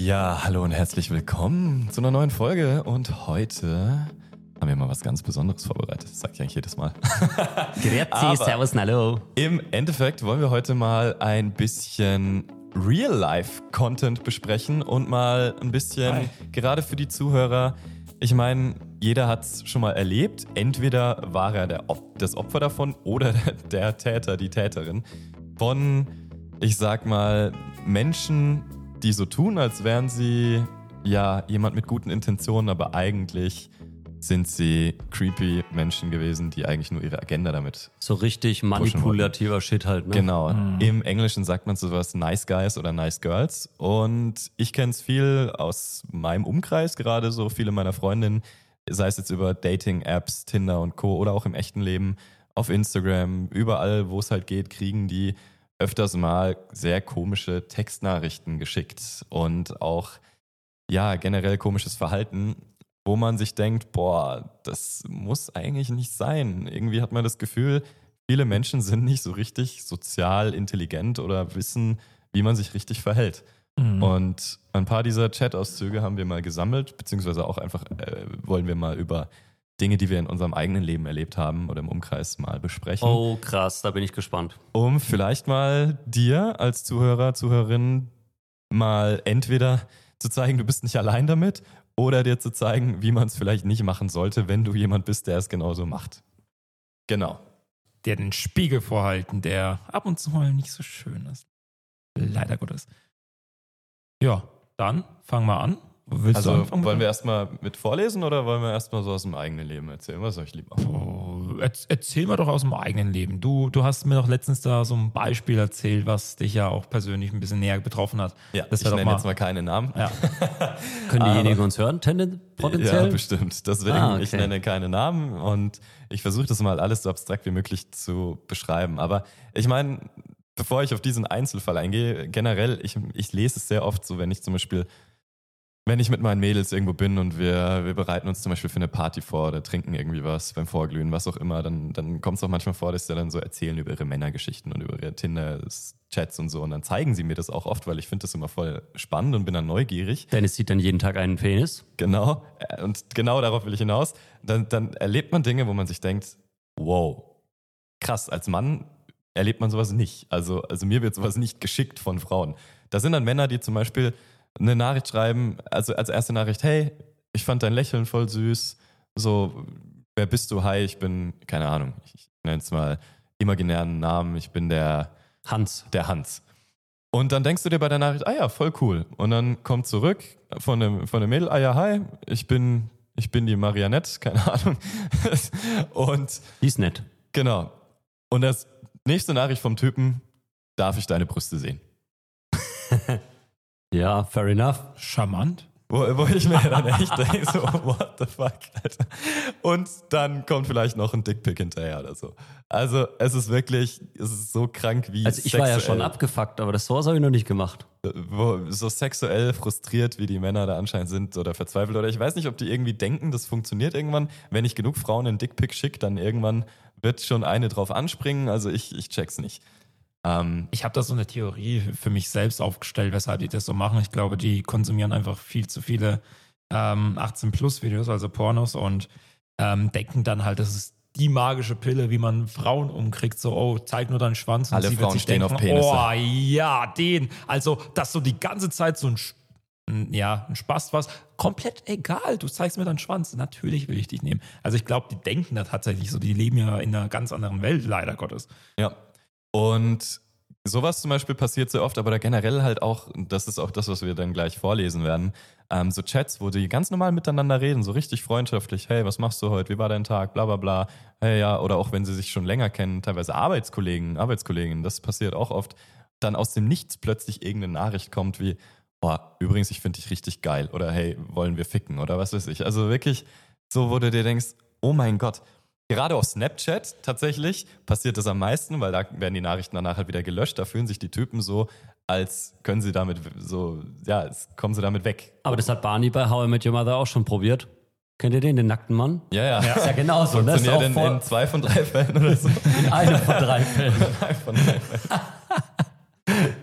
Ja, hallo und herzlich willkommen zu einer neuen Folge. Und heute haben wir mal was ganz Besonderes vorbereitet. Das sage ich eigentlich jedes Mal. Grüezi, servus, hallo. Im Endeffekt wollen wir heute mal ein bisschen Real-Life-Content besprechen und mal ein bisschen, Hi. gerade für die Zuhörer, ich meine, jeder hat es schon mal erlebt. Entweder war er der Op das Opfer davon oder der, der Täter, die Täterin von, ich sag mal, Menschen, die so tun, als wären sie ja jemand mit guten Intentionen, aber eigentlich sind sie creepy Menschen gewesen, die eigentlich nur ihre Agenda damit So richtig manipulativer Shit halt, ne? Genau. Im Englischen sagt man sowas Nice Guys oder Nice Girls. Und ich kenne es viel aus meinem Umkreis, gerade so viele meiner Freundinnen, sei es jetzt über Dating-Apps, Tinder und Co. oder auch im echten Leben, auf Instagram, überall, wo es halt geht, kriegen die öfters mal sehr komische Textnachrichten geschickt und auch ja, generell komisches Verhalten, wo man sich denkt, boah, das muss eigentlich nicht sein. Irgendwie hat man das Gefühl, viele Menschen sind nicht so richtig sozial intelligent oder wissen, wie man sich richtig verhält. Mhm. Und ein paar dieser Chat-Auszüge haben wir mal gesammelt, beziehungsweise auch einfach äh, wollen wir mal über Dinge, die wir in unserem eigenen Leben erlebt haben oder im Umkreis mal besprechen Oh, krass, da bin ich gespannt. um vielleicht mal dir als Zuhörer, Zuhörerin mal entweder zu zeigen, du bist nicht allein damit oder dir zu zeigen, wie man es vielleicht nicht machen sollte, wenn du jemand bist, der es genauso macht. Genau. Der den Spiegel vorhalten, der ab und zu mal nicht so schön ist. Leider Gottes. Ja, dann fangen wir an. Willst Also du anfangen? wollen wir erstmal mit vorlesen oder wollen wir erstmal so aus dem eigenen Leben erzählen? Was soll ich lieber? Oh, erz- erzähl mal doch aus dem eigenen Leben. Du, du hast mir doch letztens da so ein Beispiel erzählt, was dich ja auch persönlich ein bisschen näher betroffen hat. Ja, das ich nenne mal- jetzt mal keine Namen. Ja. Können diejenigen uns hören, tenden, potenziell? Ja, bestimmt. Deswegen, Ah, okay. ich nenne keine Namen und ich versuche das mal alles so abstrakt wie möglich zu beschreiben. Aber ich meine, bevor ich auf diesen Einzelfall eingehe, generell, ich, ich lese es sehr oft so, wenn ich zum Beispiel, wenn ich mit meinen Mädels irgendwo bin und wir, wir bereiten uns zum Beispiel für eine Party vor oder trinken irgendwie was beim Vorglühen, was auch immer, dann, dann kommt es auch manchmal vor, dass sie dann so erzählen über ihre Männergeschichten und über ihre Tinder-Chats und so. Und dann zeigen sie mir das auch oft, weil ich finde das immer voll spannend und bin dann neugierig. Dennis sieht dann jeden Tag einen Penis. Genau, äh, und genau darauf will ich hinaus. Dann, dann erlebt man Dinge, wo man sich denkt, wow, krass, als Mann erlebt man sowas nicht. Also, also mir wird sowas nicht geschickt von Frauen. Da sind dann Männer, die zum Beispiel eine Nachricht schreiben, also als erste Nachricht, hey, ich fand dein Lächeln voll süß, so, wer bist du? Hi, ich bin, keine Ahnung, ich nenne es mal imaginären Namen, ich bin der, Hans. der Hans. Und dann denkst du dir bei der Nachricht, ah ja, voll cool. Und dann kommt zurück von dem, von dem Mädel, ah ja, hi, ich bin, ich bin die Marianette, keine Ahnung. Und Die ist nett. genau. Und das nächste Nachricht vom Typen, darf ich deine Brüste sehen? Ja, fair enough. Charmant. Wo, wo ich mir dann echt denke, so, what the fuck, Alter. Und dann kommt vielleicht noch ein Dickpick hinterher oder so. Also, es ist wirklich, es ist so krank wie Also ich war ja schon sexuell- abgefuckt, aber das sowas habe ich noch nicht gemacht. wo, so sexuell frustriert, wie die Männer da anscheinend sind oder verzweifelt. Oder ich weiß nicht, ob die irgendwie denken, das funktioniert irgendwann. Wenn ich genug Frauen einen Dickpick schicke, dann irgendwann wird schon eine drauf anspringen. Also ich, ich check's nicht. Ähm, Ich habe da so eine Theorie für mich selbst aufgestellt, weshalb die das so machen. Ich glaube, die konsumieren einfach viel zu viele ähm, 18-Plus-Videos, also Pornos, und ähm, denken dann halt, das ist die magische Pille, wie man Frauen umkriegt. So, oh, zeig nur deinen Schwanz. Und Alle sie wird Frauen sich stehen denken, auf Penisse. Oh, ja, den. Also, dass so die ganze Zeit so ein- ja, ein Spaß was. Komplett egal. Du zeigst mir deinen Schwanz. Natürlich will ich dich nehmen. Also, ich glaube, die denken da tatsächlich so. Die leben ja in einer ganz anderen Welt, leider Gottes. Ja. Und sowas zum Beispiel passiert sehr oft, aber da generell halt auch, das ist auch das, was wir dann gleich vorlesen werden, ähm, so Chats, wo die ganz normal miteinander reden, so richtig freundschaftlich, hey, was machst du heute, wie war dein Tag, bla bla bla, hey ja, oder auch wenn sie sich schon länger kennen, teilweise Arbeitskollegen, Arbeitskolleginnen, das passiert auch oft, dann aus dem Nichts plötzlich irgendeine Nachricht kommt wie, boah, übrigens, ich finde dich richtig geil, oder hey, wollen wir ficken, oder was weiß ich. Also wirklich so, wo du dir denkst, oh mein Gott, Gerade auf Snapchat tatsächlich passiert das am meisten, weil da werden die Nachrichten danach halt wieder gelöscht. Da fühlen sich die Typen so, als können sie damit so, ja, als kommen sie damit weg. Aber das hat Barney bei How I Met Your Mother auch schon probiert. Kennt ihr den, den nackten Mann? Ja, ja. Ist ja genauso. Ne? Ist Funktioniert auch in, in zwei von drei Fällen oder so. in einem von drei Fällen. Von drei Fällen.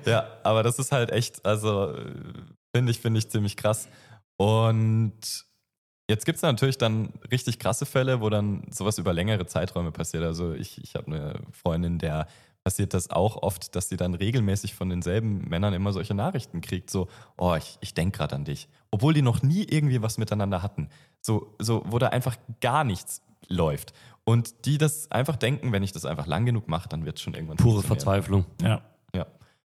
ja, aber das ist halt echt, also Finde ich, finde ich ziemlich krass. Und jetzt gibt es natürlich dann richtig krasse Fälle, wo dann sowas über längere Zeiträume passiert. Also ich, ich habe eine Freundin, der passiert das auch oft, dass sie dann regelmäßig von denselben Männern immer solche Nachrichten kriegt, so, oh, ich, ich denke gerade an dich. Obwohl die noch nie irgendwie was miteinander hatten. So, so, wo da einfach gar nichts läuft. Und die das einfach denken, wenn ich das einfach lang genug mache, dann wird es schon irgendwann Pure. Verzweiflung. Ja. Ja.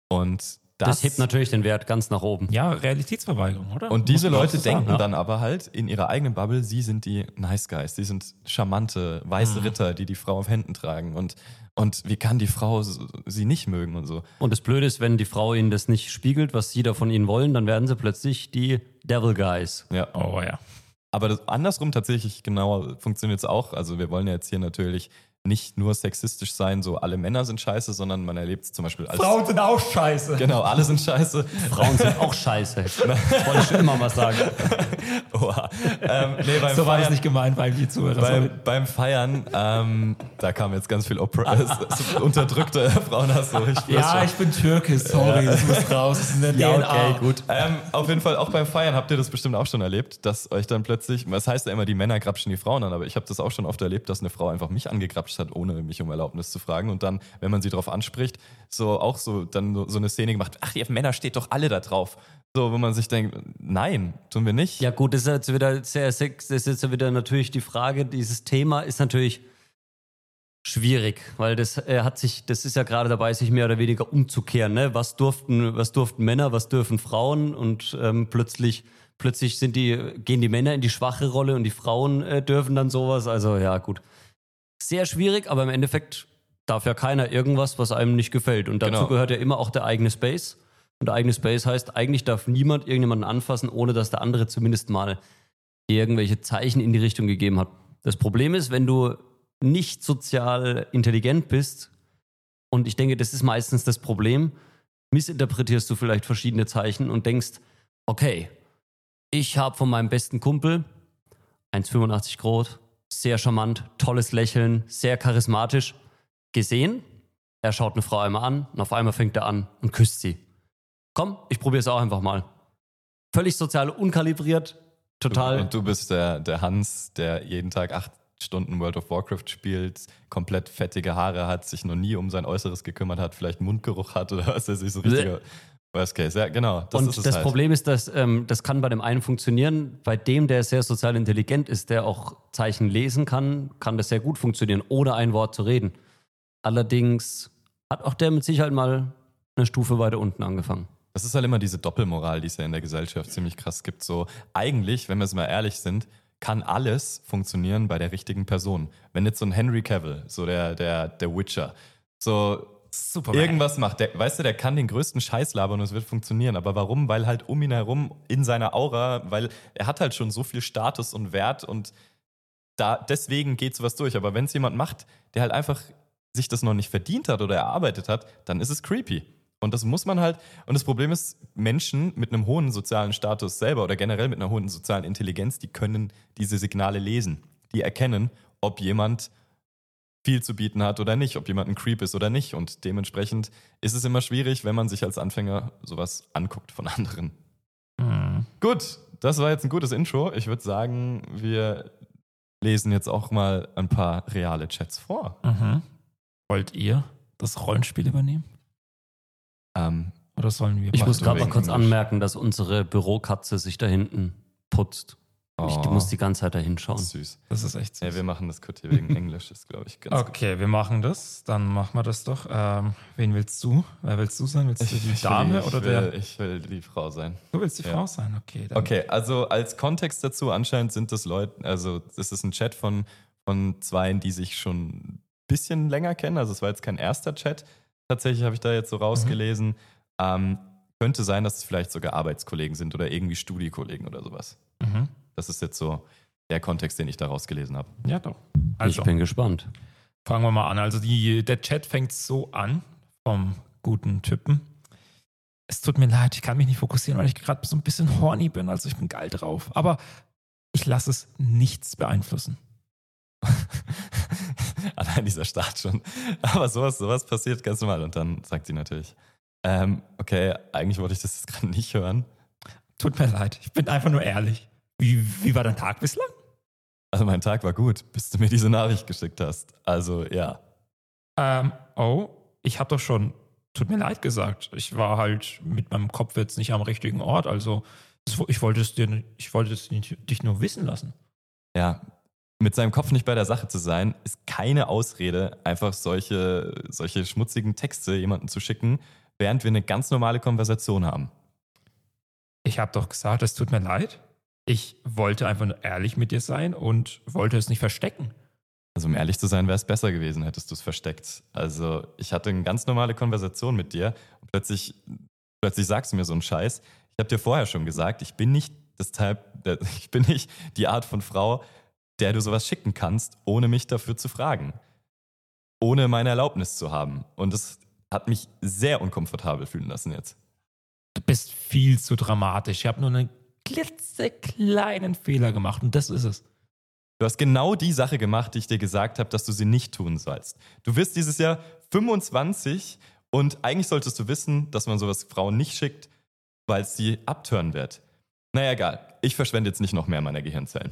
Und Das, das, hebt natürlich den Wert ganz nach oben. Ja, Realitätsverweigerung, oder? Und diese Leute denken ja. dann aber halt in ihrer eigenen Bubble, sie sind die Nice Guys, sie sind charmante, weiße Ritter, die die Frau auf Händen tragen. Und, und wie kann die Frau sie nicht mögen und so? Und das Blöde ist, wenn die Frau ihnen das nicht spiegelt, was sie da von ihnen wollen, dann werden sie plötzlich die Devil Guys. Ja. Oh ja. Aber das, andersrum tatsächlich genau funktioniert es auch. Also wir wollen ja jetzt hier natürlich nicht nur sexistisch sein, so alle Männer sind scheiße, sondern man erlebt es zum Beispiel als... sind auch scheiße. Genau, alle sind scheiße. Frauen sind auch scheiße. Das wollte ich schon immer mal sagen. Oha. Ähm, nee, beim So war das nicht gemeint, weil die Zuhörer Beim, beim Feiern, ähm, da kam jetzt ganz viel Opera unterdrückte Frauenhass. So, ich spür's schon. Ja, ich bin Türke, sorry, das muss raus. Das ist in der Ja, DNA. okay, gut. Ähm, auf jeden Fall, auch beim Feiern habt ihr das bestimmt auch schon erlebt, dass euch dann plötzlich, was heißt ja immer, die Männer grapschen die Frauen an, aber ich habe das auch schon oft erlebt, dass eine Frau einfach mich angegrapscht hat, ohne mich um Erlaubnis zu fragen. Und dann, wenn man sie darauf anspricht, so auch so dann so eine Szene gemacht, ach, ihr Männer steht doch alle da drauf. So, wo man sich denkt, nein, tun wir nicht. Ja, gut, das ist jetzt wieder sehr sex. Das ist jetzt wieder natürlich die Frage, dieses Thema ist natürlich schwierig, weil das er hat sich, das ist ja gerade dabei, sich mehr oder weniger umzukehren. Ne? Was durften, was durften Männer, was dürfen Frauen? Und ähm, plötzlich, plötzlich sind die, gehen die Männer in die schwache Rolle und die Frauen äh, dürfen dann sowas. Also ja, gut. Sehr schwierig, aber im Endeffekt darf ja keiner irgendwas, was einem nicht gefällt. Und dazu Genau. gehört ja immer auch der eigene Space. Und der eigene Space heißt, eigentlich darf niemand irgendjemanden anfassen, ohne dass der andere zumindest mal irgendwelche Zeichen in die Richtung gegeben hat. Das Problem ist, wenn du nicht sozial intelligent bist, und ich denke, das ist meistens das Problem, missinterpretierst du vielleicht verschiedene Zeichen und denkst, okay, ich habe von meinem besten Kumpel 1,85 groß, sehr charmant, tolles Lächeln, sehr charismatisch, gesehen. Er schaut eine Frau einmal an und auf einmal fängt er an und küsst sie. Komm, ich probiere es auch einfach mal. Völlig sozial unkalibriert, total. Und du bist der, der Hans, der jeden Tag acht Stunden World of Warcraft spielt, komplett fettige Haare hat, sich noch nie um sein Äußeres gekümmert hat, vielleicht Mundgeruch hat oder was weiß ich, so richtiger Worst Case. Ja, genau. Das und das halt. Problem ist, dass ähm, das kann bei dem einen funktionieren, bei dem, der sehr sozial intelligent ist, der auch Zeichen lesen kann, kann das sehr gut funktionieren, ohne ein Wort zu reden. Allerdings hat auch der mit Sicherheit mal eine Stufe weiter unten angefangen. Das ist halt immer diese Doppelmoral, die es ja in der Gesellschaft ziemlich krass gibt. So, eigentlich, wenn wir es mal ehrlich sind, kann alles funktionieren bei der richtigen Person. Wenn jetzt so ein Henry Cavill, so der, der, der Witcher, so Super. irgendwas macht, der, weißt du, der kann den größten Scheiß labern und es wird funktionieren. Aber warum? Weil halt um ihn herum in seiner Aura, weil er hat halt schon so viel Status und Wert und da, deswegen geht sowas durch. Aber wenn es jemand macht, der halt einfach sich das noch nicht verdient hat oder erarbeitet hat, dann ist es creepy. Und das muss man halt. Und das Problem ist, Menschen mit einem hohen sozialen Status selber oder generell mit einer hohen sozialen Intelligenz, die können diese Signale lesen. Die erkennen, ob jemand viel zu bieten hat oder nicht, ob jemand ein Creep ist oder nicht. Und dementsprechend ist es immer schwierig, wenn man sich als Anfänger sowas anguckt von anderen. Mhm. Gut, das war jetzt ein gutes Intro. Ich würde sagen, wir lesen jetzt auch mal ein paar reale Chats vor. Mhm. Wollt ihr das Rollenspiel übernehmen? Ähm, Oder sollen wir Ich muss gerade mal kurz anmerken, dass unsere Bürokatze sich da hinten putzt. Ich oh, muss die ganze Zeit da hinschauen. süß. Das ist echt süß. Ja, wir machen das kurz hier wegen Englisch, ist glaube ich ganz gut. Okay, wir machen das. Dann machen wir das doch. Ähm, wen willst du? Wer willst du sein? Willst du die Ich will Dame die- oder ich will, der? Ich will die Frau sein. Du willst die Ja. Frau sein? Okay. Dann. Okay, also als Kontext dazu, anscheinend sind das Leute, also das ist ein Chat von, von Zweien, die sich schon ein bisschen länger kennen. Also es war jetzt kein erster Chat. Tatsächlich habe ich da jetzt so rausgelesen. Ähm, könnte sein, dass es vielleicht sogar Arbeitskollegen sind oder irgendwie Studiekollegen oder sowas. Mhm. Das ist jetzt so der Kontext, den ich da rausgelesen habe. Ja, doch. Also, Ich bin gespannt. fangen wir mal an. Also, die, der Chat fängt so an vom guten Typen. Es tut mir leid, ich kann mich nicht fokussieren, weil ich gerade so ein bisschen horny bin. Also, ich bin geil drauf. Aber ich lasse es nichts beeinflussen. Allein dieser Start schon. Aber sowas, sowas passiert ganz normal. Und dann sagt sie natürlich, ähm, okay, eigentlich wollte ich das jetzt gerade nicht hören. Tut mir leid. Ich bin einfach nur ehrlich. Wie, wie war dein Tag bislang? Also mein Tag war gut, bis du mir diese Nachricht geschickt hast. Also ja. Ähm, oh, ich habe doch schon, tut mir leid gesagt. Ich war halt mit meinem Kopf jetzt nicht am richtigen Ort. Also ich wollte es dir, ich wollte es dich nur wissen lassen. Ja, mit seinem Kopf nicht bei der Sache zu sein, ist keine Ausrede, einfach solche, solche schmutzigen Texte jemandem zu schicken, während wir eine ganz normale Konversation haben. Ich habe doch gesagt, es tut mir leid. Ich wollte einfach nur ehrlich mit dir sein und wollte es nicht verstecken. Also um ehrlich zu sein, wäre es besser gewesen, hättest du es versteckt. Also ich hatte eine ganz normale Konversation mit dir und plötzlich, plötzlich sagst du mir so einen Scheiß. Ich habe dir vorher schon gesagt, ich bin nicht das Type, ich bin nicht die Art von Frau, der du sowas schicken kannst, ohne mich dafür zu fragen. Ohne meine Erlaubnis zu haben. Und das hat mich sehr unkomfortabel fühlen lassen jetzt. Du bist viel zu dramatisch. Ich habe nur einen klitzekleinen Fehler gemacht und das ist es. Du hast genau die Sache gemacht, die ich dir gesagt habe, dass du sie nicht tun sollst. Du wirst dieses Jahr 25 und eigentlich solltest du wissen, dass man sowas Frauen nicht schickt, weil es sie abtören wird. Naja, egal. Ich verschwende jetzt nicht noch mehr meiner Gehirnzellen.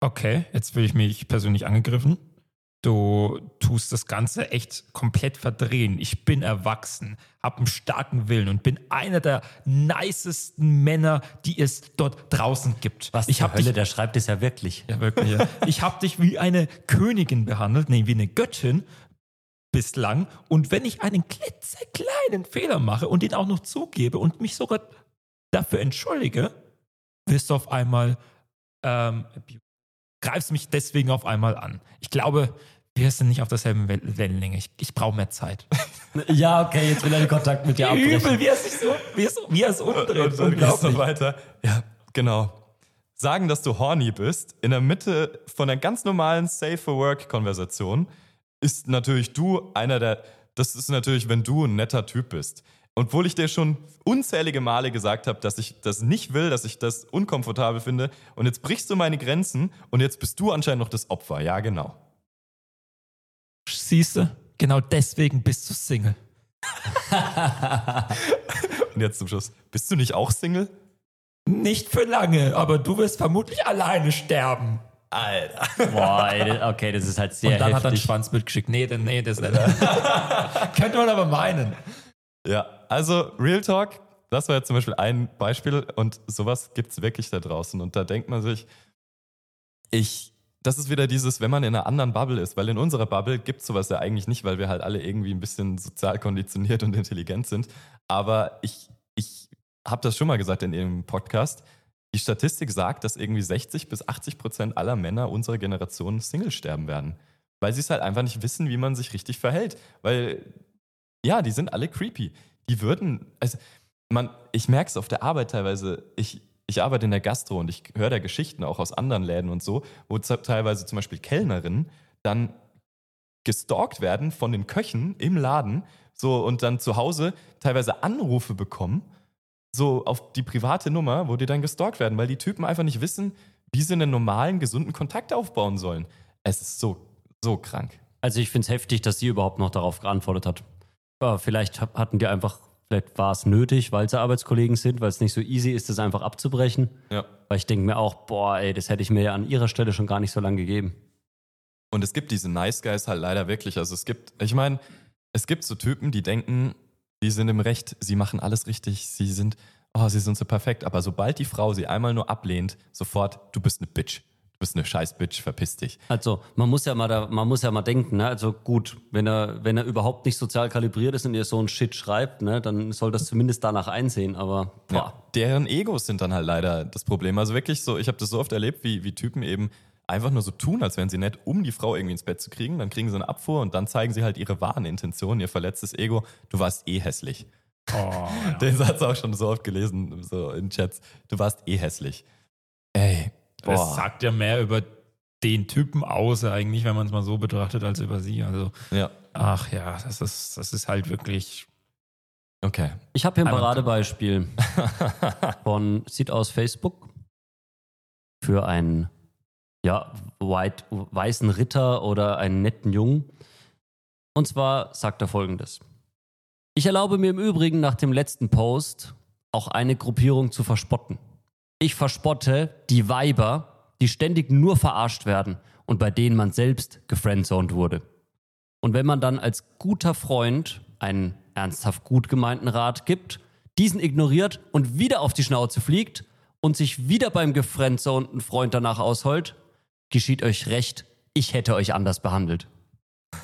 Okay, jetzt fühle ich mich persönlich angegriffen. Du tust das Ganze echt komplett verdrehen. Ich bin erwachsen, habe einen starken Willen und bin einer der nicesten Männer, die es dort draußen gibt. Was ich zur Hölle, dich, der schreibt es ja wirklich. Ja, wirklich. Ja. ich habe dich wie eine Königin behandelt, nee, wie eine Göttin bislang. Und wenn ich einen klitzekleinen Fehler mache und den auch noch zugebe und mich sogar dafür entschuldige, wirst du auf einmal ähm, greifst mich deswegen auf einmal an. Ich glaube, wir sind nicht auf derselben Wellenlänge. Ich, ich brauche mehr Zeit. ja, okay, jetzt will er den Kontakt mit dir abbrechen. Übel, wie er sich so, wie es, wie er es umdreht. Und, und, und so weiter. Ja, genau. Sagen, dass du horny bist, in der Mitte von einer ganz normalen Safe-for-Work-Konversation, ist natürlich du einer der, das ist natürlich, wenn du ein netter Typ bist. Und obwohl ich dir schon unzählige Male gesagt habe, dass ich das nicht will, dass ich das unkomfortabel finde, und jetzt brichst du meine Grenzen und jetzt bist du anscheinend noch das Opfer. Ja, genau. Siehst du, genau deswegen bist du Single. und jetzt zum Schluss, bist du nicht auch Single? Nicht für lange, aber du wirst vermutlich alleine sterben. Alter. Boah, ey, okay, das ist halt sehr Und dann heftig. hat er einen Schwanz mitgeschickt. Nee, nee, das nicht. Könnte man aber meinen. Ja, also Real Talk, das war jetzt zum Beispiel ein Beispiel und sowas gibt es wirklich da draußen. Und da denkt man sich, ich, das ist wieder dieses, wenn man in einer anderen Bubble ist, weil in unserer Bubble gibt es sowas ja eigentlich nicht, weil wir halt alle irgendwie ein bisschen sozial konditioniert und intelligent sind. Aber ich, ich habe das schon mal gesagt in ihrem Podcast. Die Statistik sagt, dass irgendwie 60 bis 80 Prozent aller Männer unserer Generation Single sterben werden. Weil sie es halt einfach nicht wissen, wie man sich richtig verhält. Weil ja, die sind alle creepy. Die würden, also man, ich merke es auf der Arbeit teilweise, ich, ich arbeite in der Gastro und ich höre da Geschichten auch aus anderen Läden und so, wo teilweise zum Beispiel Kellnerinnen dann gestalkt werden von den Köchen im Laden so und dann zu Hause teilweise Anrufe bekommen, so auf die private Nummer, wo die dann gestalkt werden, weil die Typen einfach nicht wissen, wie sie einen normalen, gesunden Kontakt aufbauen sollen. Es ist so, so krank. Also ich finde es heftig, dass sie überhaupt noch darauf geantwortet hat. Ja, vielleicht hatten die einfach, vielleicht war es nötig, weil sie Arbeitskollegen sind, weil es nicht so easy ist, das einfach abzubrechen. Ja. Weil ich denke mir auch, boah, ey, das hätte ich mir ja an ihrer Stelle schon gar nicht so lange gegeben. Und es gibt diese Nice Guys halt leider wirklich. Also es gibt, ich meine, es gibt so Typen, die denken, die sind im Recht, sie machen alles richtig, sie sind, oh, sie sind so perfekt. Aber sobald die Frau sie einmal nur ablehnt, sofort, du bist eine Bitch bist eine scheiß Bitch, verpiss dich. Also man muss ja mal da, man muss ja mal denken, ne? Also gut, wenn er, wenn er überhaupt nicht sozial kalibriert ist und ihr so ein Shit schreibt, ne, dann soll das zumindest danach einsehen, aber boah. Ja, deren Egos sind dann halt leider das Problem. Also wirklich so, ich habe das so oft erlebt, wie, wie Typen eben einfach nur so tun, als wären sie nett, um die Frau irgendwie ins Bett zu kriegen. Dann kriegen sie eine Abfuhr und dann zeigen sie halt ihre wahren Intentionen, ihr verletztes Ego. Du warst eh hässlich. Oh, ja. Den Satz auch schon so oft gelesen, so in Chats. Du warst eh hässlich. Ey, Boah. Das sagt ja mehr über den Typen aus, eigentlich, wenn man es mal so betrachtet, als über sie. Also, ja. ach ja, das ist, das ist halt wirklich. Okay. Ich habe hier ein Paradebeispiel von, sieht aus Facebook, für einen ja, white, weißen Ritter oder einen netten Jungen. Und zwar sagt er folgendes. Ich erlaube mir im Übrigen nach dem letzten Post auch eine Gruppierung zu verspotten. Ich verspotte die Weiber, die ständig nur verarscht werden und bei denen man selbst gefriendzoned wurde. Und wenn man dann als guter Freund einen ernsthaft gut gemeinten Rat gibt, diesen ignoriert und wieder auf die Schnauze fliegt und sich wieder beim gefriendzonten Freund danach ausholt, geschieht euch recht, ich hätte euch anders behandelt.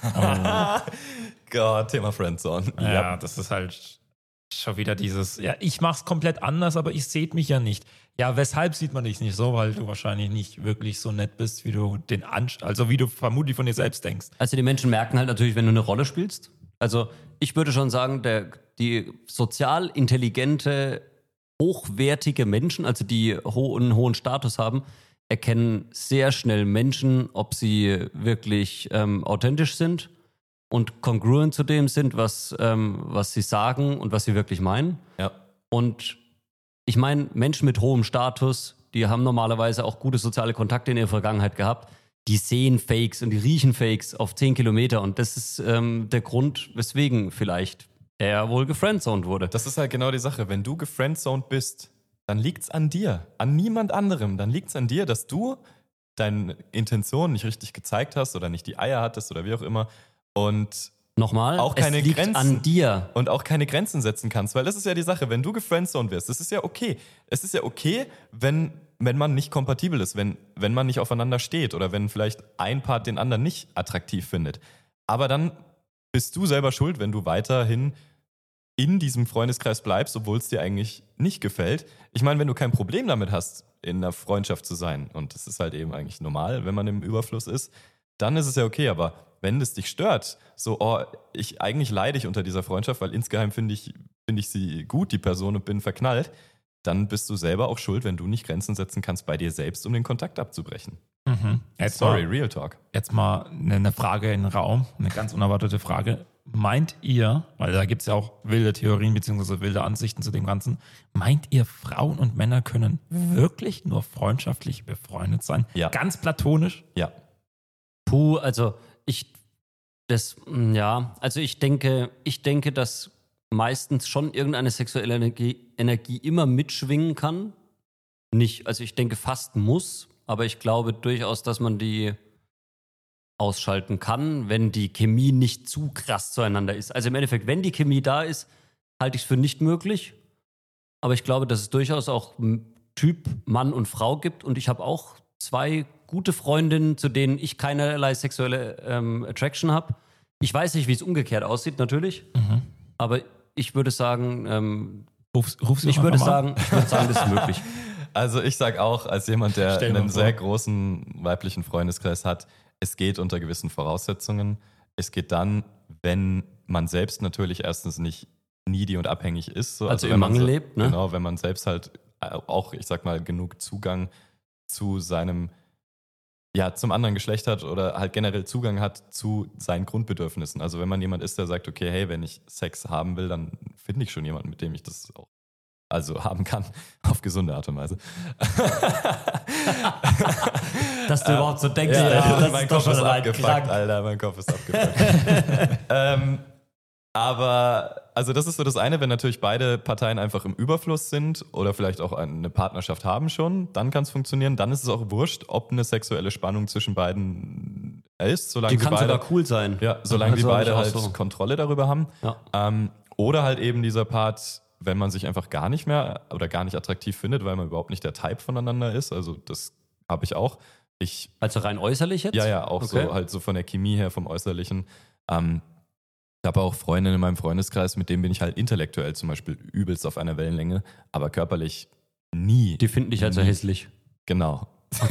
Gott, Thema Friendzone. Ja, das ist halt schon wieder dieses, ja, ich mach's komplett anders, aber ich seht mich ja nicht. Ja, weshalb sieht man dich nicht so? Weil du wahrscheinlich nicht wirklich so nett bist, wie du den Ansch also wie du vermutlich von dir selbst denkst. Also die Menschen merken halt natürlich, wenn du eine Rolle spielst. Also ich würde schon sagen, der, die sozial intelligente, hochwertige Menschen, also die ho einen hohen Status haben, erkennen sehr schnell Menschen, ob sie wirklich ähm, authentisch sind und kongruent zu dem sind, was, ähm, was sie sagen und was sie wirklich meinen. Ja. Und ich meine, Menschen mit hohem Status, die haben normalerweise auch gute soziale Kontakte in ihrer Vergangenheit gehabt. Die sehen Fakes und die riechen Fakes auf 10 Kilometer. Und das ist ähm, der Grund, weswegen vielleicht er wohl gefriendzoned wurde. Das ist halt genau die Sache. Wenn du gefriendzoned bist, dann liegt's an dir, an niemand anderem. Dann liegt's an dir, dass du deine Intention nicht richtig gezeigt hast oder nicht die Eier hattest oder wie auch immer. Und Nochmal, Auch keine es liegt Grenzen. an dir. und auch keine Grenzen setzen kannst, weil das ist ja die Sache, wenn du gefriendzoned wirst, das ist ja okay. Es ist ja okay, wenn, wenn man nicht kompatibel ist, wenn, wenn man nicht aufeinander steht oder wenn vielleicht ein Part den anderen nicht attraktiv findet. Aber dann bist du selber schuld, wenn du weiterhin in diesem Freundeskreis bleibst, obwohl es dir eigentlich nicht gefällt. Ich meine, wenn du kein Problem damit hast, in einer Freundschaft zu sein, und das ist halt eben eigentlich normal, wenn man im Überfluss ist, dann ist es ja okay, aber wenn es dich stört, so, oh, ich eigentlich leide ich unter dieser Freundschaft, weil insgeheim finde ich, finde ich sie gut, die Person, und bin verknallt, dann bist du selber auch schuld, wenn du nicht Grenzen setzen kannst bei dir selbst, um den Kontakt abzubrechen. Jetzt Sorry, Mal, Real Talk. jetzt mal eine, eine Frage in den Raum, eine ganz unerwartete Frage. Meint ihr, weil da gibt es ja auch wilde Theorien bzw. wilde Ansichten zu dem Ganzen, meint ihr, Frauen und Männer können wirklich nur freundschaftlich befreundet sein? Ja. Ganz platonisch? Ja. Puh, also ich das mm, ja, also ich denke, ich denke, dass meistens schon irgendeine sexuelle Energie, Energie immer mitschwingen kann. Nicht, also ich denke fast muss, aber ich glaube durchaus, dass man die ausschalten kann, wenn die Chemie nicht zu krass zueinander ist. Also im Endeffekt, wenn die Chemie da ist, halte ich es für nicht möglich. Aber ich glaube, dass es durchaus auch Typ Mann und Frau gibt. Und ich habe auch zwei gute Freundinnen, zu denen ich keinerlei sexuelle ähm, Attraction habe. Ich weiß nicht, wie es umgekehrt aussieht, natürlich. Aber ich würde sagen, ähm, Ruf, ruf sie ich würde sagen, ich würde sagen, das ist möglich. Also ich sag auch, als jemand, der Stell mal einen sehr großen weiblichen Freundeskreis hat, es geht unter gewissen Voraussetzungen. Es geht dann, wenn man selbst natürlich erstens nicht needy und abhängig ist. So, Also im wenn man Mangel so, lebt, ne? Genau, wenn man selbst halt auch, ich sag mal, genug Zugang zu seinem, ja, zum anderen Geschlecht hat oder halt generell Zugang hat zu seinen Grundbedürfnissen. Also wenn man jemand ist, der sagt, okay, hey, wenn ich Sex haben will, dann finde ich schon jemanden, mit dem ich das auch also haben kann, auf gesunde Art und Weise. Dass du überhaupt so denkst, Ja, das ist mein doch Kopf schon ist abgefuckt. Alter, mein Kopf ist abgefuckt. ähm, aber, also das ist so das eine, wenn natürlich beide Parteien einfach im Überfluss sind oder vielleicht auch eine Partnerschaft haben schon, dann kann es funktionieren. Dann ist es auch wurscht, ob eine sexuelle Spannung zwischen beiden ist, solange Die kann beide, sogar cool sein. ja, solange Also die beide halt so. Kontrolle darüber haben. Ja. Ähm, oder halt eben dieser Part, wenn man sich einfach gar nicht mehr oder gar nicht attraktiv findet, weil man überhaupt nicht der Type voneinander ist. Also das habe ich auch. Ich Also rein äußerlich jetzt? ja, ja, auch Okay. so halt so von der Chemie her, vom Äußerlichen. Ähm, ich habe auch Freundinnen in meinem Freundeskreis, mit denen bin ich halt intellektuell zum Beispiel übelst auf einer Wellenlänge, aber körperlich nie. Die finden dich also Nie. hässlich. Genau.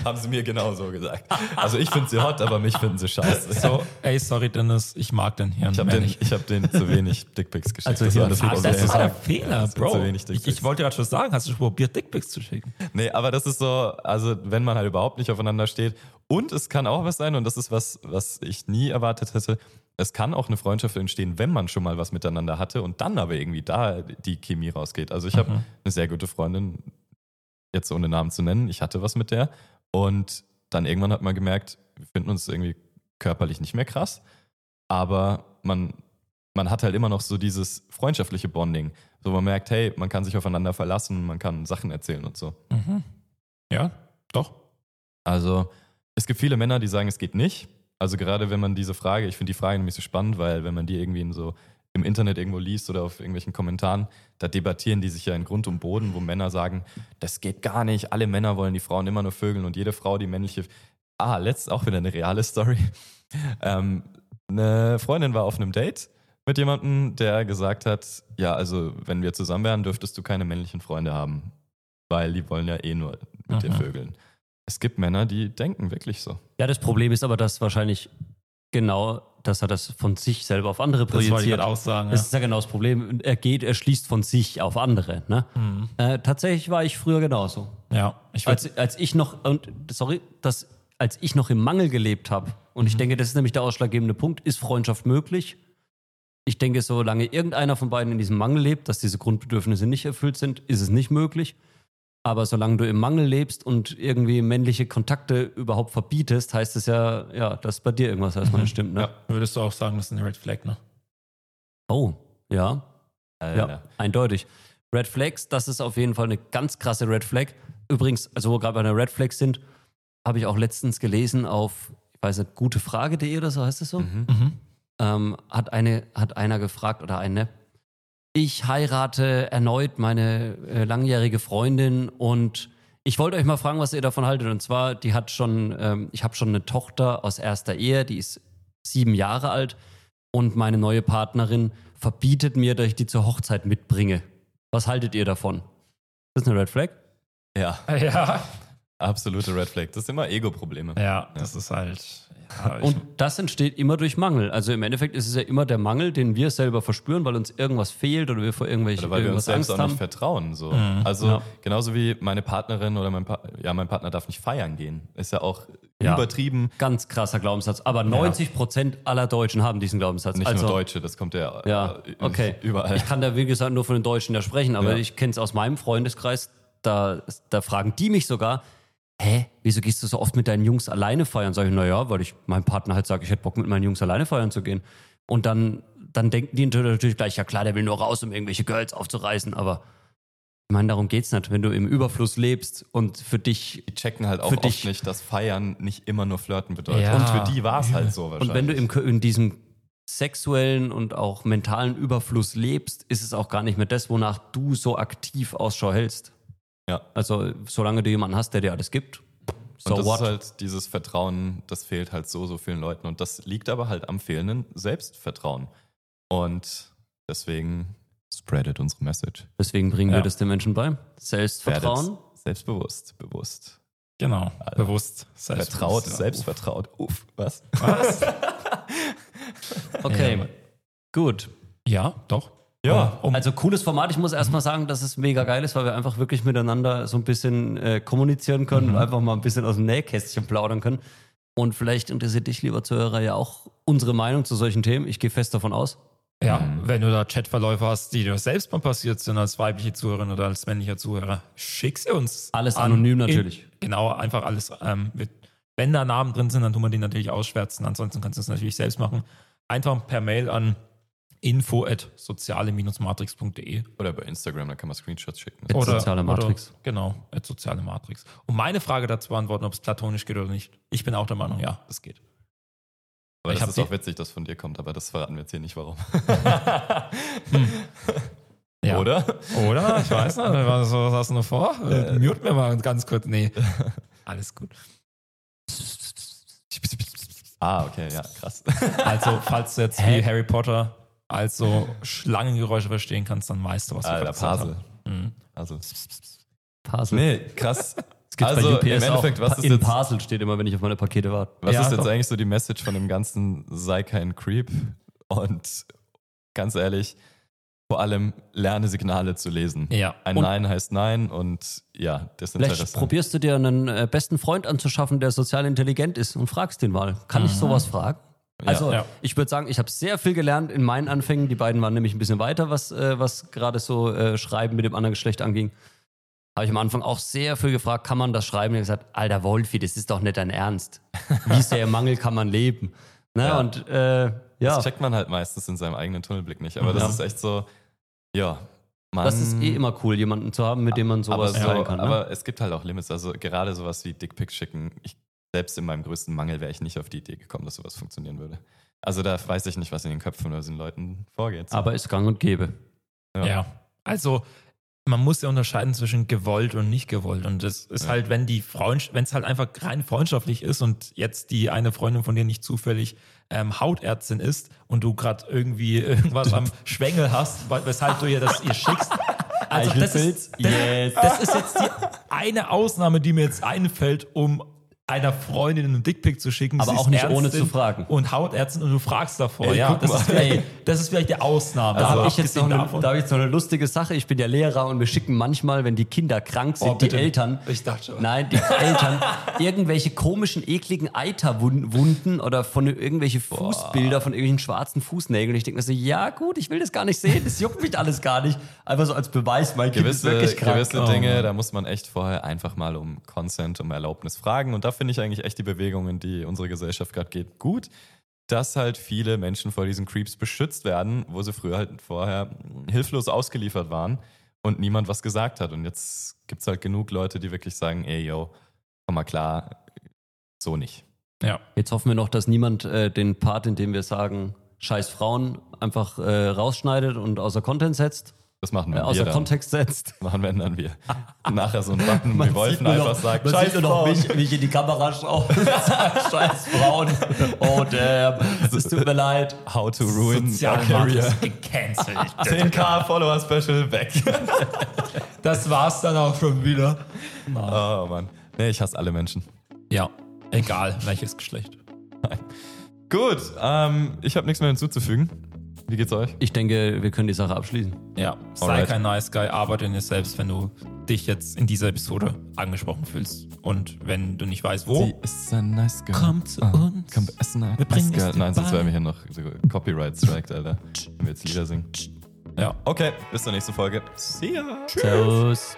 Haben sie mir genau so gesagt. Also ich finde sie hot, aber mich finden sie scheiße. So, ey, sorry, Dennis, ich mag den Hirn. Ich habe den, ich hab den zu wenig Dickpics geschickt. Also Das war das Ah, das ist Ja. ein Fehler, Das sind Bro. Ich, ich wollte gerade schon sagen, hast du schon probiert, Dickpics zu schicken? Nee, aber das ist so, also wenn man halt überhaupt nicht aufeinander steht. Und es kann auch was sein, und das ist was, was ich nie erwartet hätte. Es kann auch eine Freundschaft entstehen, wenn man schon mal was miteinander hatte und dann aber irgendwie da die Chemie rausgeht. Also ich habe Mhm. eine sehr gute Freundin, jetzt ohne Namen zu nennen, ich hatte was mit der. Und dann irgendwann hat man gemerkt, wir finden uns irgendwie körperlich nicht mehr krass. Aber man, man hat halt immer noch so dieses freundschaftliche Bonding, So man merkt, hey, man kann sich aufeinander verlassen, man kann Sachen erzählen und so. Mhm. Ja, doch. Also es gibt viele Männer, die sagen, es geht nicht. Also gerade wenn man diese Frage, ich finde die Frage nämlich so spannend, weil wenn man die irgendwie in so im Internet irgendwo liest oder auf irgendwelchen Kommentaren, da debattieren die sich ja in Grund und Boden, wo Männer sagen, das geht gar nicht, alle Männer wollen die Frauen immer nur vögeln und jede Frau die männliche. Ah, letzt auch wieder eine reale Story. Ähm, eine Freundin war auf einem Date mit jemandem, der gesagt hat, ja, also wenn wir zusammen wären, dürftest du keine männlichen Freunde haben, weil die wollen ja eh nur mit dir Aha. vögeln. Es gibt Männer, die denken wirklich so. Ja, das Problem ist aber, dass wahrscheinlich genau, dass er das von sich selber auf andere Das wollte ich projiziert. auch sagen. Das ist ja genau das Problem. Er geht, er schließt von sich auf andere. Ne? Mhm. Äh, tatsächlich war ich früher genauso. Ja, ich Als, als ich noch, und sorry, das, als ich noch im Mangel gelebt habe, und Mhm. ich denke, das ist nämlich der ausschlaggebende Punkt, ist Freundschaft möglich? Ich denke, solange irgendeiner von beiden in diesem Mangel lebt, dass diese Grundbedürfnisse nicht erfüllt sind, ist es nicht möglich. Aber solange du im Mangel lebst und irgendwie männliche Kontakte überhaupt verbietest, heißt es ja, ja, dass bei dir irgendwas erstmal Mhm. stimmt. Ne? Ja. würdest du auch sagen, das ist eine Red Flag, ne? Oh, ja, Alter. Ja, eindeutig. Red Flags, das ist auf jeden Fall eine ganz krasse Red Flag. Übrigens, also wo wir gerade bei einer Red Flag sind, habe ich auch letztens gelesen auf, ich weiß nicht, gutefrage.de oder so heißt es so, Mhm. Mhm. ähm, hat, eine, hat einer gefragt oder eine, ich heirate erneut meine äh, langjährige Freundin und ich wollte euch mal fragen, was ihr davon haltet. Und zwar, die hat schon, ähm, ich habe schon eine Tochter aus erster Ehe, die ist sieben Jahre alt und meine neue Partnerin verbietet mir, dass ich die zur Hochzeit mitbringe. Was haltet ihr davon? Ist das eine Red Flag? Ja, Ja. Absolute Red Flag. Das sind immer Ego-Probleme. Ja, das ist halt. Ja, Und das entsteht immer durch Mangel. Also im Endeffekt ist es ja immer der Mangel, den wir selber verspüren, weil uns irgendwas fehlt oder wir vor irgendwelche Oder weil wir uns selbst Angst auch nicht haben. vertrauen. So. Mhm. Also Ja. genauso wie meine Partnerin oder mein, pa ja, mein Partner darf nicht feiern gehen. Ist ja auch Ja. übertrieben. Ganz krasser Glaubenssatz. Aber 90 Prozent aller Deutschen haben diesen Glaubenssatz. Nicht also, nur Deutsche, das kommt ja, Ja, äh, okay. überall. Ich kann da, wie gesagt, nur von den Deutschen ja sprechen, aber Ja. ich kenne es aus meinem Freundeskreis. Da, da fragen die mich sogar, hä, wieso gehst du so oft mit deinen Jungs alleine feiern? Sag ich, naja, weil ich meinem Partner halt sage, ich hätte Bock mit meinen Jungs alleine feiern zu gehen. Und dann, dann denken die natürlich gleich, ja klar, der will nur raus, um irgendwelche Girls aufzureißen, aber ich meine, darum geht's nicht. Wenn du im Überfluss lebst und für dich die checken halt auch Für oft dich- nicht, dass Feiern nicht immer nur Flirten bedeutet. Ja. Und für die war es halt so wahrscheinlich. Und wenn du im, in diesem sexuellen und auch mentalen Überfluss lebst, ist es auch gar nicht mehr das, wonach du so aktiv Ausschau hältst. Ja. Also, solange du jemanden hast, der dir alles gibt, so und das what? ist halt dieses Vertrauen, das fehlt halt so, so vielen Leuten. Und das liegt aber halt am fehlenden Selbstvertrauen. Und deswegen spreadet unsere Message. Deswegen bringen Ja. wir das den Menschen bei. Selbstvertrauen. Werdet selbstbewusst, bewusst. genau, bewusst. Vertraut, selbstbewusst, ja. selbstvertraut. Uff, was? Was? Okay, Ja. gut. ja, doch. Ja. Um, Also cooles Format. Ich muss erstmal sagen, dass es mega geil ist, weil wir einfach wirklich miteinander so ein bisschen äh, kommunizieren können Mhm. und einfach mal ein bisschen aus dem Nähkästchen plaudern können. Und vielleicht interessiert dich, lieber Zuhörer, ja auch unsere Meinung zu solchen Themen. Ich gehe fest davon aus. ja, Mhm. wenn du da Chatverläufe hast, die dir selbst mal passiert sind als weibliche Zuhörerin oder als männlicher Zuhörer, schick sie uns. Alles an. anonym natürlich. In, genau, einfach alles. Ähm, mit, wenn da Namen drin sind, dann tun wir die natürlich ausschwärzen. Ansonsten kannst du es natürlich selbst machen. Einfach per Mail an info at soziale-matrix.de Oder bei Instagram, da kann man Screenshots schicken. At soziale Matrix. Oder, genau, at soziale Matrix. Um meine Frage dazu beantworten, ob es platonisch geht oder nicht. Ich bin auch der Meinung, ja, es geht. Aber Ich das ist auch witzig, dass von dir kommt, aber das verraten wir jetzt hier nicht, warum. Ja. Oder? Oder? Ich weiß nicht. Was, was hast du noch vor? Äh, mute mir mal ganz kurz. Nee. Alles gut. Ah, okay, ja, krass. Also, falls du jetzt Hä? wie Harry Potter also Schlangengeräusche verstehen kannst, dann weißt du, was wir Alter, gesagt Puzzle. Mhm. Also, Parcel. nee, krass. Es gibt also, bei UPS im Endeffekt, auch, was ist in jetzt, Parcel steht immer, wenn ich auf meine Pakete warte. was Ja, ist jetzt doch. eigentlich so die Message von dem ganzen sei kein Creep? Und ganz ehrlich, vor allem lerne Signale zu lesen. Ja. Ein Und- Nein heißt Nein und ja, Vielleicht Desinteresse. probierst du dir einen äh, besten Freund anzuschaffen, der sozial intelligent ist und fragst den mal. Kann ich sowas fragen? Also. Ja. ich würde sagen, ich habe sehr viel gelernt in meinen Anfängen. Die beiden waren nämlich ein bisschen weiter, was, äh, was gerade so äh, Schreiben mit dem anderen Geschlecht anging. Habe ich am Anfang auch sehr viel gefragt, kann man das schreiben? Und ich gesagt, alter Wolfi, das ist doch nicht dein Ernst. Wie sehr im Mangel kann man leben? Ne? Ja. Und äh, ja, Das checkt man halt meistens in seinem eigenen Tunnelblick nicht. Aber das Ja. ist echt so, ja, Man, Das ist eh immer cool, jemanden zu haben, mit dem man sowas so, kann. Ne? aber es gibt halt auch Limits. Also gerade sowas wie Dickpics schicken. Ich, selbst in meinem größten Mangel wäre ich nicht auf die Idee gekommen, dass sowas funktionieren würde. Also da weiß ich nicht, was in den Köpfen oder den Leuten vorgeht. aber ist gang und gäbe. Ja. Ja. Also man muss ja unterscheiden zwischen gewollt und nicht gewollt. Und das ist Ja. halt, wenn die Freund, wenn es halt einfach rein freundschaftlich ist und jetzt die eine Freundin von dir nicht zufällig ähm, Hautärztin ist und du gerade irgendwie irgendwas am Schwengel hast, we- weshalb du ihr das ihr schickst. Also das ist, das, Yes. das ist jetzt die eine Ausnahme, die mir jetzt einfällt, um einer Freundin einen Dickpic zu schicken. Aber auch nicht ohne zu fragen. Und Hautärztin und du fragst davor. Ey, ja, das ist, vielleicht, das ist vielleicht die Ausnahme. Da Also habe ich, jetzt noch eine- da hab ich jetzt noch eine lustige Sache. Ich bin ja Lehrer und wir schicken manchmal, wenn die Kinder krank sind, Oh, die. Eltern. Ich dachte schon. Nein, die Eltern irgendwelche komischen, ekligen Eiterwunden oder von irgendwelche Fußbilder von irgendwelchen schwarzen Fußnägeln. Ich denke mir so, ja gut, ich will das gar nicht sehen. Das juckt mich alles gar nicht. Einfach so als Beweis, mein Kind ist gewisse, wirklich krank. gewisse Oh, Dinge, Mann. da muss man echt vorher einfach mal um Consent, um Erlaubnis fragen. Und da finde ich eigentlich echt die Bewegungen, die unsere Gesellschaft gerade geht, gut. Dass halt viele Menschen vor diesen Creeps beschützt werden, wo sie früher halt vorher hilflos ausgeliefert waren und niemand was gesagt hat. Und jetzt gibt es halt genug Leute, die wirklich sagen, ey, yo, komm mal klar, so nicht. Ja. Jetzt hoffen wir noch, dass niemand äh, den Part, in dem wir sagen, scheiß Frauen, einfach äh, rausschneidet und außer Content setzt, Das machen äh, wir, außer dann. Kontext setzt. machen wir dann wir. Nachher so ein Button, Man wie Wolfen einfach noch, sagt, man scheiß sieht nur noch mich, wie ich in die Kamera schaue. Scheiß Frauen. Oh damn. Es tut mir leid. How to ruin Sozialmarkt career. gecancelt. 10k Follower Special weg. Das war's dann auch schon wieder. Oh Mann. Nee, ich hasse alle Menschen. Ja, egal welches Geschlecht. Gut, ähm, ich habe nichts mehr hinzuzufügen. Wie geht's euch? Ich denke, wir können die Sache abschließen. Ja, sei Alright. kein Nice Guy, arbeite in dir selbst, wenn du dich jetzt in dieser Episode angesprochen fühlst. Und wenn du nicht weißt, wo, Sie ist ein nice girl. Komm zu Ah, uns. Komm, essen ein Wir bringen nice girl. es dir Nein, sonst wären wir hier noch so Copyright striked, Alter. Wenn wir jetzt Lieder singen. ja. Okay, bis zur nächsten Folge. See ya. Servus.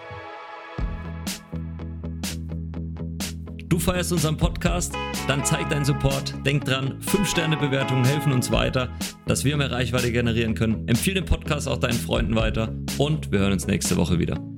Du feierst unseren Podcast? Dann zeig deinen Support. Denk dran, 5-Sterne-Bewertungen helfen uns weiter, dass wir mehr Reichweite generieren können. Empfehle den Podcast auch deinen Freunden weiter und wir hören uns nächste Woche wieder.